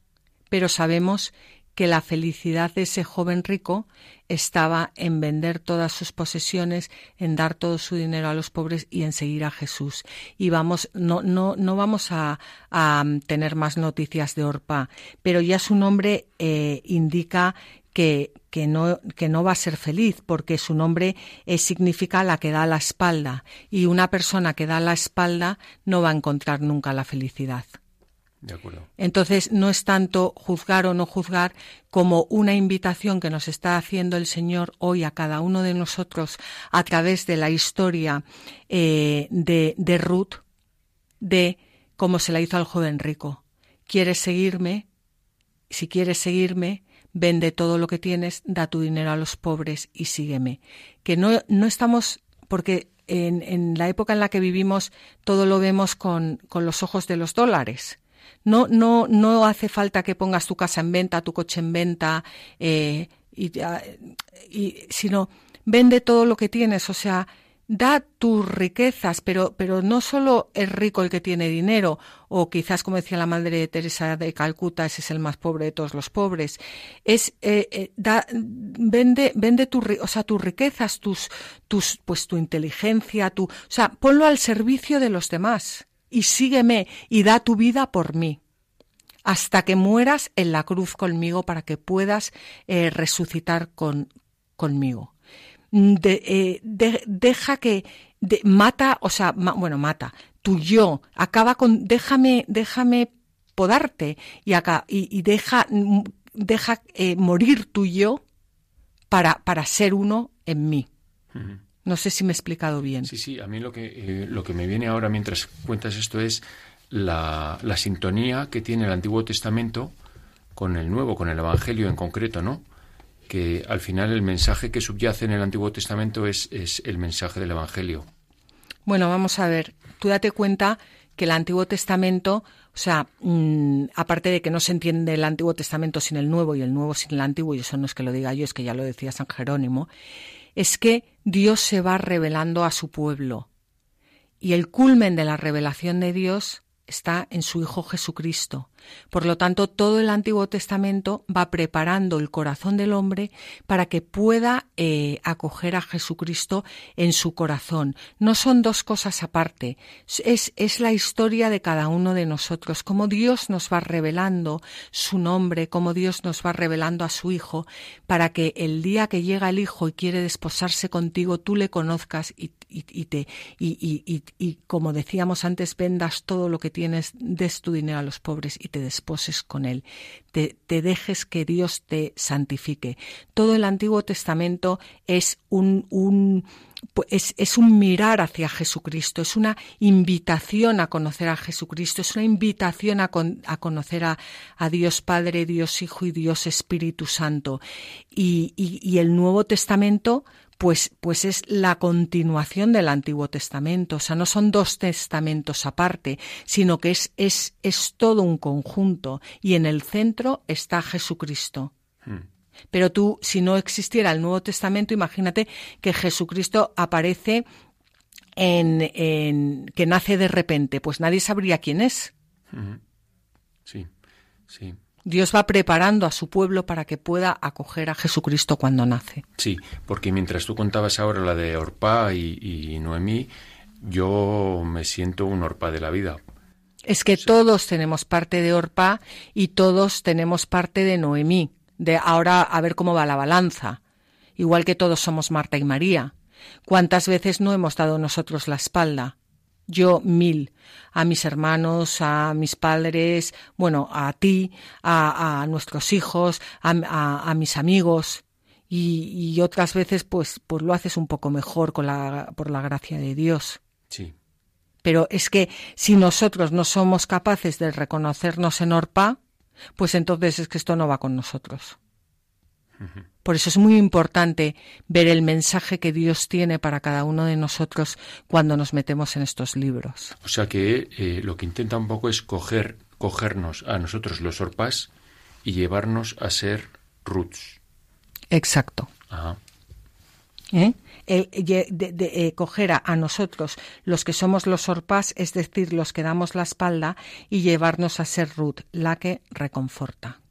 Speaker 2: Pero sabemos que la felicidad de ese joven rico estaba en vender todas sus posesiones, en dar todo su dinero a los pobres y en seguir a Jesús. Y vamos, no, no, no vamos a, tener más noticias de Orpa, pero ya su nombre eh, indica que, que, no, que no va a ser feliz, porque su nombre significa la que da la espalda, y una persona que da la espalda no va a encontrar nunca la felicidad. Entonces, no es tanto juzgar o no juzgar como una invitación que nos está haciendo el Señor hoy a cada uno de nosotros a través de la historia eh, de, de Ruth, de cómo se la hizo al joven rico. ¿Quieres seguirme? Si quieres seguirme, vende todo lo que tienes, da tu dinero a los pobres y sígueme. Que no, no estamos, porque en, en, la época en la que vivimos todo lo vemos con, con los ojos de los dólares. No, no, no hace falta que pongas tu casa en venta, tu coche en venta, eh, y, y, sino vende todo lo que tienes, o sea, da tus riquezas, pero, pero no solo es rico el que tiene dinero, o quizás, como decía la madre de Teresa de Calcuta, ese es el más pobre de todos los pobres. Es, eh, eh, da, vende, vende o sea, tus riquezas, tus, tus, pues tu inteligencia, tu, o sea, ponlo al servicio de los demás y sígueme y da tu vida por mí, hasta que mueras en la cruz conmigo para que puedas eh, resucitar con, conmigo. Eh, deja que mata, o sea, bueno, mata, tu yo, acaba con, déjame, déjame podarte y, acá, y, deja, deja eh, morir tu yo para, para ser uno en mí. No sé si me he explicado bien.
Speaker 3: Sí, sí, a mí lo que, eh, lo que me viene ahora mientras cuentas esto es la, la, sintonía que tiene el Antiguo Testamento con el Nuevo, con el Evangelio en concreto, ¿no? Que al final el mensaje que subyace en el Antiguo Testamento es, es el mensaje del Evangelio.
Speaker 2: Bueno, vamos a ver, tú date cuenta que el Antiguo Testamento, o sea, mm, aparte de que no se entiende el Antiguo Testamento sin el Nuevo y el Nuevo sin el Antiguo, y eso no es que lo diga yo, es que ya lo decía San Jerónimo, es que Dios se va revelando a su pueblo. Y el culmen de la revelación de Dios está en su Hijo Jesucristo. Por lo tanto, todo el Antiguo Testamento va preparando el corazón del hombre para que pueda eh, acoger a Jesucristo en su corazón. No son dos cosas aparte, es, es la historia de cada uno de nosotros, cómo Dios nos va revelando su nombre, cómo Dios nos va revelando a su Hijo, para que el día que llega el Hijo y quiere desposarse contigo, tú le conozcas y, y, te, y, y, como decíamos antes, vendas todo lo que tienes, des tu dinero a los pobres y te desposes con él. Te, dejes que Dios te santifique. Todo el Antiguo Testamento es un, es, un mirar hacia Jesucristo, es una invitación a conocer a Jesucristo, es una invitación a, a conocer a, a, Dios Padre, Dios Hijo y Dios Espíritu Santo. Y, y el Nuevo Testamento pues, pues es la continuación del Antiguo Testamento. O sea, no son dos testamentos aparte, sino que es, es, es todo un conjunto. Y en el centro está Jesucristo. Hmm. Pero tú, si no existiera el Nuevo Testamento, imagínate que Jesucristo aparece en, en que nace de repente, pues nadie sabría quién es.
Speaker 3: Hmm. Sí, sí.
Speaker 2: Dios va preparando a su pueblo para que pueda acoger a Jesucristo cuando nace.
Speaker 3: Sí, porque mientras tú contabas ahora la de Orpá y, Noemí, yo me siento un Orpá de la vida.
Speaker 2: Es que todos tenemos parte de Orpá y todos tenemos parte de Noemí. De ahora a ver cómo va la balanza. Igual que todos somos Marta y María. ¿Cuántas veces no hemos dado nosotros la espalda? Yo mil, a mis hermanos, a mis padres, bueno, a ti, a, a nuestros hijos, a, a, mis amigos. Y, y, otras veces, pues, pues lo haces un poco mejor con la, por la gracia de Dios.
Speaker 3: Sí.
Speaker 2: Pero es que si nosotros no somos capaces de reconocernos en Orpa, pues entonces es que esto no va con nosotros. Por eso es muy importante ver el mensaje que Dios tiene para cada uno de nosotros cuando nos metemos en estos libros.
Speaker 3: O sea que eh, lo que intenta un poco es coger, cogernos a nosotros los orpas y llevarnos a ser roots.
Speaker 2: Exacto. ¿Eh? de, coger a, nosotros los que somos los orpas, es decir, los que damos la espalda, y llevarnos a ser Ruth, la que reconforta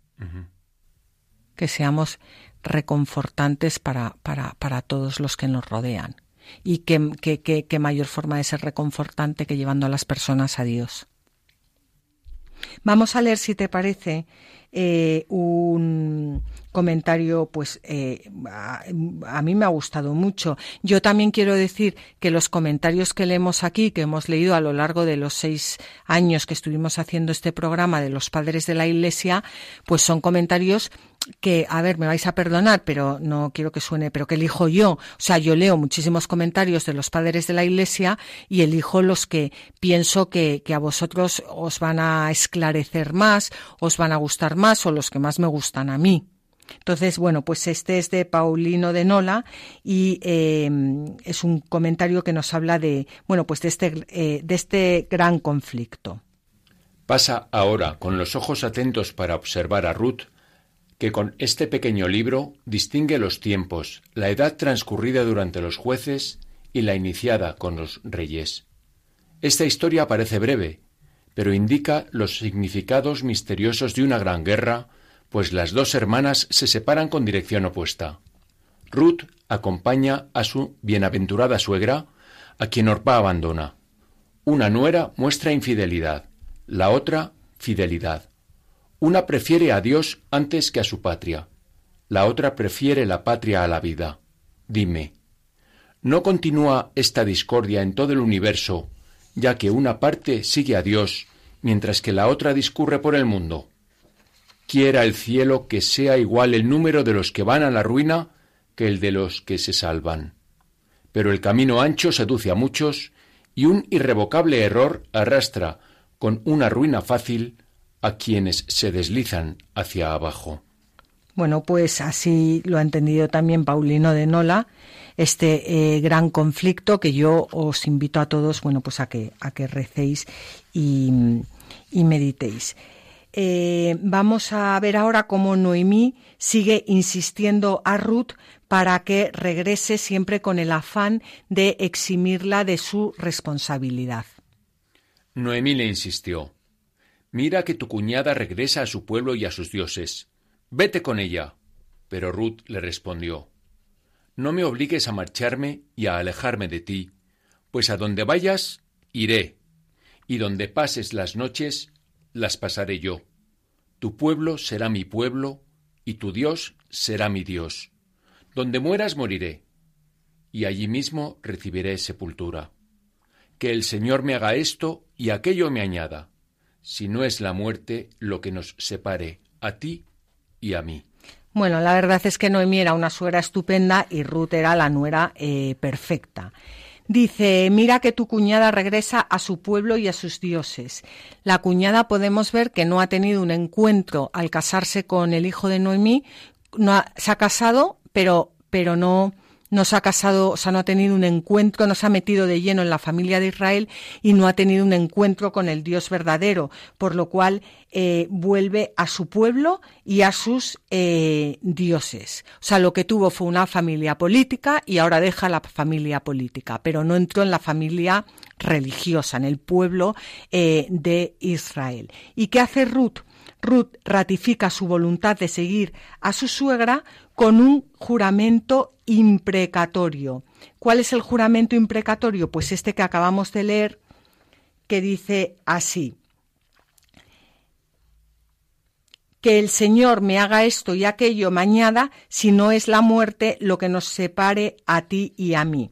Speaker 2: que seamos reconfortantes para, para, para todos los que nos rodean. Y qué, qué, mayor forma de ser reconfortante que llevando a las personas a Dios. Vamos a leer, si te parece, eh, un comentario, pues eh, a, mí me ha gustado mucho. Yo también quiero decir que los comentarios que leemos aquí, que hemos leído a lo largo de los seis años que estuvimos haciendo este programa de los padres de la Iglesia, pues son comentarios que, a ver, me vais a perdonar, pero no quiero que suene, pero que elijo yo. O sea, yo leo muchísimos comentarios de los padres de la Iglesia y elijo los que pienso que, que a vosotros os van a esclarecer más, os van a gustar más o los que más me gustan a mí. Entonces, bueno, pues este es de Paulino de Nola y eh, es un comentario que nos habla de, bueno, pues de este, eh, de este gran conflicto.
Speaker 3: Pasa ahora con los ojos atentos para observar a Ruth, que con este pequeño libro distingue los tiempos, la edad transcurrida durante los jueces y la iniciada con los reyes. Esta historia parece breve, pero indica los significados misteriosos de una gran guerra, pues las dos hermanas se separan con dirección opuesta. Ruth acompaña a su bienaventurada suegra, a quien Orpa abandona. Una nuera muestra infidelidad, la otra fidelidad. Una prefiere a Dios antes que a su patria, la otra prefiere la patria a la vida. Dime, ¿no continúa esta discordia en todo el universo ya que una parte sigue a Dios, mientras que la otra discurre por el mundo. Quiera el cielo que sea igual el número de los que van a la ruina que el de los que se salvan. Pero el camino ancho seduce a muchos y un irrevocable error arrastra con una ruina fácil a quienes se deslizan hacia abajo.
Speaker 2: Bueno, pues así lo ha entendido también Paulino de Nola, este eh, gran conflicto que yo os invito a todos, bueno, pues a que, a que recéis y, meditéis. Eh, vamos a ver ahora cómo Noemí sigue insistiendo a Ruth para que regrese siempre con el afán de eximirla de su responsabilidad.
Speaker 3: Noemí le insistió, Mira que tu cuñada regresa a su pueblo y a sus dioses. Vete con ella. Pero Ruth le respondió No me obligues a marcharme y a alejarme de ti, pues a donde vayas, iré, y donde pases las noches, las pasaré yo. Tu pueblo será mi pueblo, y tu Dios será mi Dios. Donde mueras moriré, y allí mismo recibiré sepultura. Que el Señor me haga esto y aquello me añada, si no es la muerte lo que nos separe a ti y a mí.
Speaker 2: Bueno, la verdad es que Noemí era una suegra estupenda y Ruth era la nuera eh, perfecta. Dice, mira que tu cuñada regresa a su pueblo y a sus dioses. La cuñada podemos ver que no ha tenido un encuentro al casarse con el hijo de Noemí, no se ha casado, pero, pero no, no se ha casado, o sea, no ha tenido un encuentro, no se ha metido de lleno en la familia de Israel y no ha tenido un encuentro con el Dios verdadero, por lo cual eh, vuelve a su pueblo y a sus eh, dioses. O sea, lo que tuvo fue una familia política y ahora deja la familia política, pero no entró en la familia religiosa, en el pueblo eh, de Israel. ¿Y qué hace Ruth? Ruth ratifica su voluntad de seguir a su suegra con un juramento imprecatorio. ¿Cuál es el juramento imprecatorio? Pues este que acabamos de leer, que dice así. Que el Señor me haga esto y aquello mañana, si no es la muerte lo que nos separe a ti y a mí.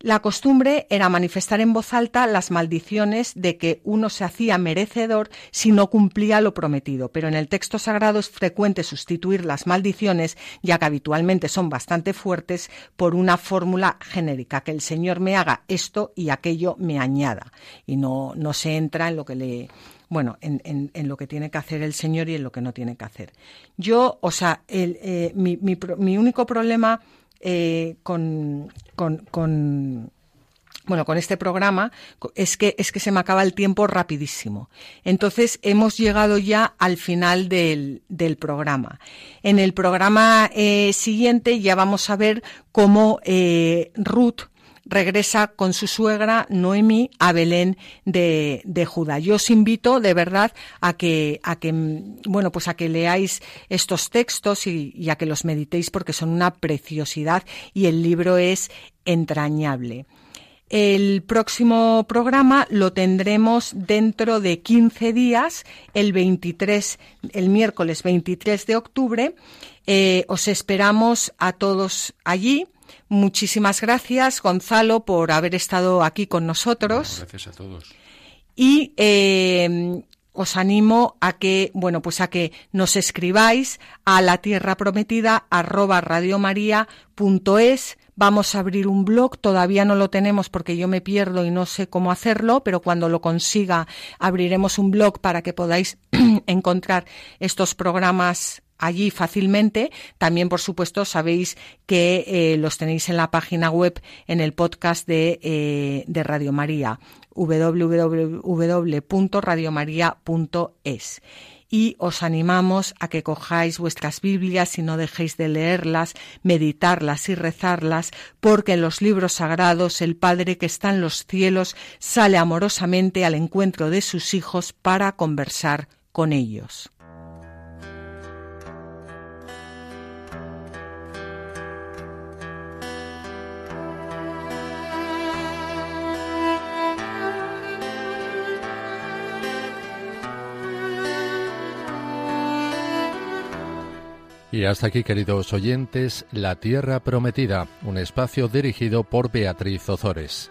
Speaker 2: La costumbre era manifestar en voz alta las maldiciones de que uno se hacía merecedor si no cumplía lo prometido, pero en el texto sagrado es frecuente sustituir las maldiciones, ya que habitualmente son bastante fuertes, por una fórmula genérica, que el Señor me haga esto y aquello me añada, y no, no se entra en lo que le, bueno, en, en- lo que tiene que hacer el Señor y en lo que no tiene que hacer. Yo, o sea, el, eh, mi, mi mi único problema eh, con, bueno, con este programa es que es que se me acaba el tiempo rapidísimo. Entonces hemos llegado ya al final del, del programa. En el programa eh, siguiente ya vamos a ver cómo eh, Ruth regresa con su suegra Noemi a Belén de, de Judá. Yo os invito de verdad a que, a que, bueno, pues a que leáis estos textos y, y a que los meditéis porque son una preciosidad y el libro es entrañable. El próximo programa lo tendremos dentro de 15 días, el 23, el miércoles 23 de octubre. Eh, os esperamos a todos allí. Muchísimas gracias, Gonzalo, por haber estado aquí con nosotros.
Speaker 3: Gracias a todos.
Speaker 2: Y eh, os animo a que, bueno, pues a que nos escribáis a la tierra prometida arroba radiomaria.es. Vamos a abrir un blog, todavía no lo tenemos porque yo me pierdo y no sé cómo hacerlo, pero cuando lo consiga abriremos un blog para que podáis encontrar estos programas allí fácilmente. También, por supuesto, sabéis que eh, los tenéis en la página web, en el podcast de, eh, de Radio María, www.radiomaria.es. Y os animamos a que cojáis vuestras Biblias y no dejéis de leerlas, meditarlas y rezarlas, porque en los libros sagrados el Padre que está en los cielos sale amorosamente al encuentro de sus hijos para conversar con ellos.
Speaker 1: Y hasta aquí, queridos oyentes, La Tierra Prometida, un espacio dirigido por Beatriz Ozores.